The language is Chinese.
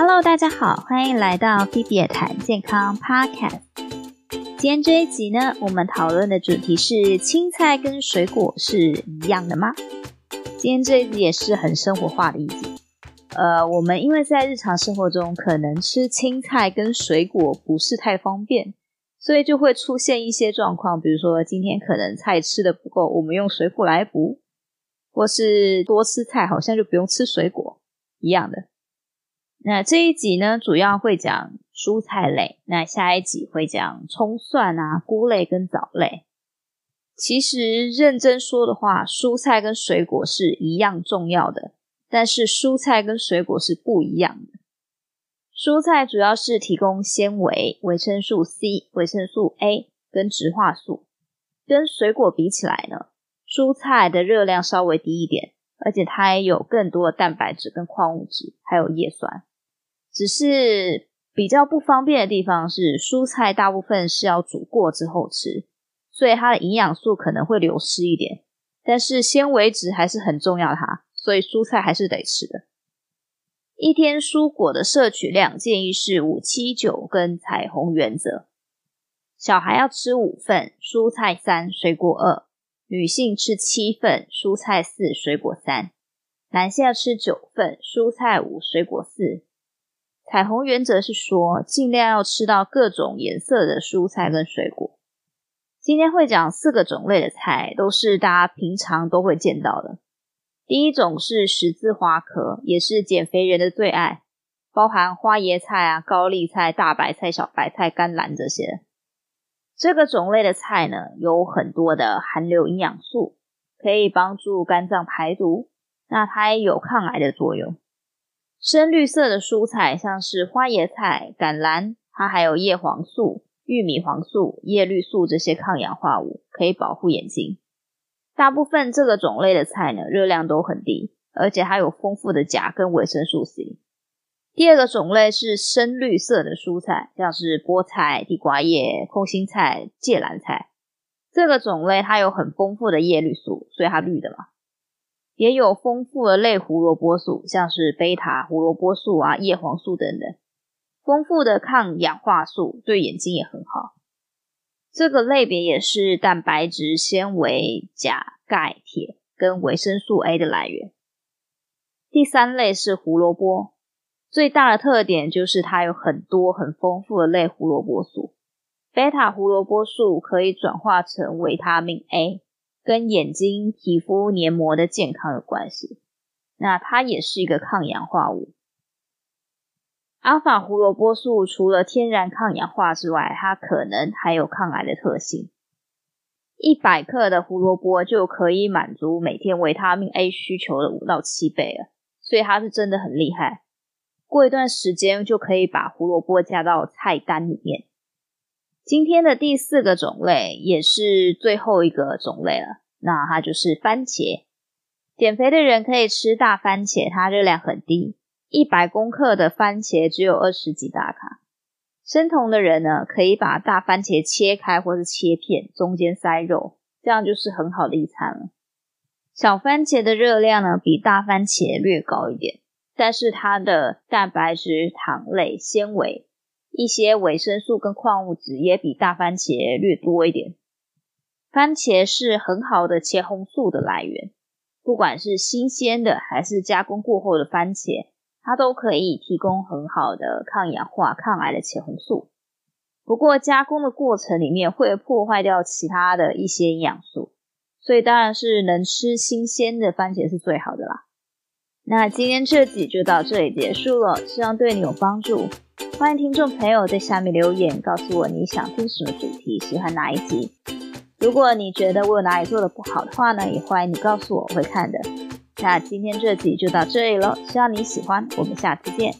Hello，大家好，欢迎来到菲比尔谈健康 Podcast。今天这一集呢，我们讨论的主题是青菜跟水果是一样的吗？今天这一集也是很生活化的一集。呃，我们因为在日常生活中可能吃青菜跟水果不是太方便，所以就会出现一些状况，比如说今天可能菜吃的不够，我们用水果来补，或是多吃菜好像就不用吃水果一样的。那这一集呢，主要会讲蔬菜类，那下一集会讲葱蒜啊、菇类跟藻类。其实认真说的话，蔬菜跟水果是一样重要的。但是蔬菜跟水果是不一样的。蔬菜主要是提供纤维、维生素 C、维生素 A 跟植化素，跟水果比起来呢，蔬菜的热量稍微低一点，而且它也有更多的蛋白质跟矿物质，还有叶酸。只是比较不方便的地方是，蔬菜大部分是要煮过之后吃，所以它的营养素可能会流失一点，但是纤维质还是很重要的哈。所以蔬菜还是得吃的。一天蔬果的摄取量建议是五七九跟彩虹原则。小孩要吃五份，蔬菜三，水果二；女性吃七份，蔬菜四，水果三；男性要吃九份，蔬菜五，水果四。彩虹原则是说，尽量要吃到各种颜色的蔬菜跟水果。今天会讲四个种类的菜，都是大家平常都会见到的。第一种是十字花科，也是减肥人的最爱，包含花椰菜啊、高丽菜、大白菜、小白菜、甘蓝这些。这个种类的菜呢，有很多的含硫营养素，可以帮助肝脏排毒。那它也有抗癌的作用。深绿色的蔬菜，像是花椰菜、橄榄，它还有叶黄素、玉米黄素、叶绿素这些抗氧化物，可以保护眼睛。大部分这个种类的菜呢，热量都很低，而且还有丰富的钾跟维生素 C。第二个种类是深绿色的蔬菜，像是菠菜、地瓜叶、空心菜、芥蓝菜。这个种类它有很丰富的叶绿素，所以它绿的嘛。也有丰富的类胡萝卜素，像是贝塔胡萝卜素啊、叶黄素等等。丰富的抗氧化素，对眼睛也很好。这个类别也是蛋白质、纤维、钾、钙、铁跟维生素 A 的来源。第三类是胡萝卜，最大的特点就是它有很多很丰富的类胡萝卜素。贝塔胡萝卜素可以转化成维他命 A，跟眼睛、皮肤、黏膜的健康有关系。那它也是一个抗氧化物。阿尔法胡萝卜素除了天然抗氧化之外，它可能还有抗癌的特性。一百克的胡萝卜就可以满足每天维他命 A 需求的五到七倍了，所以它是真的很厉害。过一段时间就可以把胡萝卜加到菜单里面。今天的第四个种类也是最后一个种类了，那它就是番茄。减肥的人可以吃大番茄，它热量很低。一百公克的番茄只有二十几大卡。生酮的人呢，可以把大番茄切开或是切片，中间塞肉，这样就是很好的一餐了。小番茄的热量呢，比大番茄略高一点，但是它的蛋白质、糖类、纤维、一些维生素跟矿物质也比大番茄略多一点。番茄是很好的茄红素的来源，不管是新鲜的还是加工过后的番茄。它都可以提供很好的抗氧化、抗癌的茄红素，不过加工的过程里面会破坏掉其他的一些营养素，所以当然是能吃新鲜的番茄是最好的啦。那今天这集就到这里结束了，希望对你有帮助。欢迎听众朋友在下面留言，告诉我你想听什么主题，喜欢哪一集。如果你觉得我有哪里做的不好的话呢，也欢迎你告诉我，我会看的。那今天这集就到这里了，希望你喜欢，我们下次见。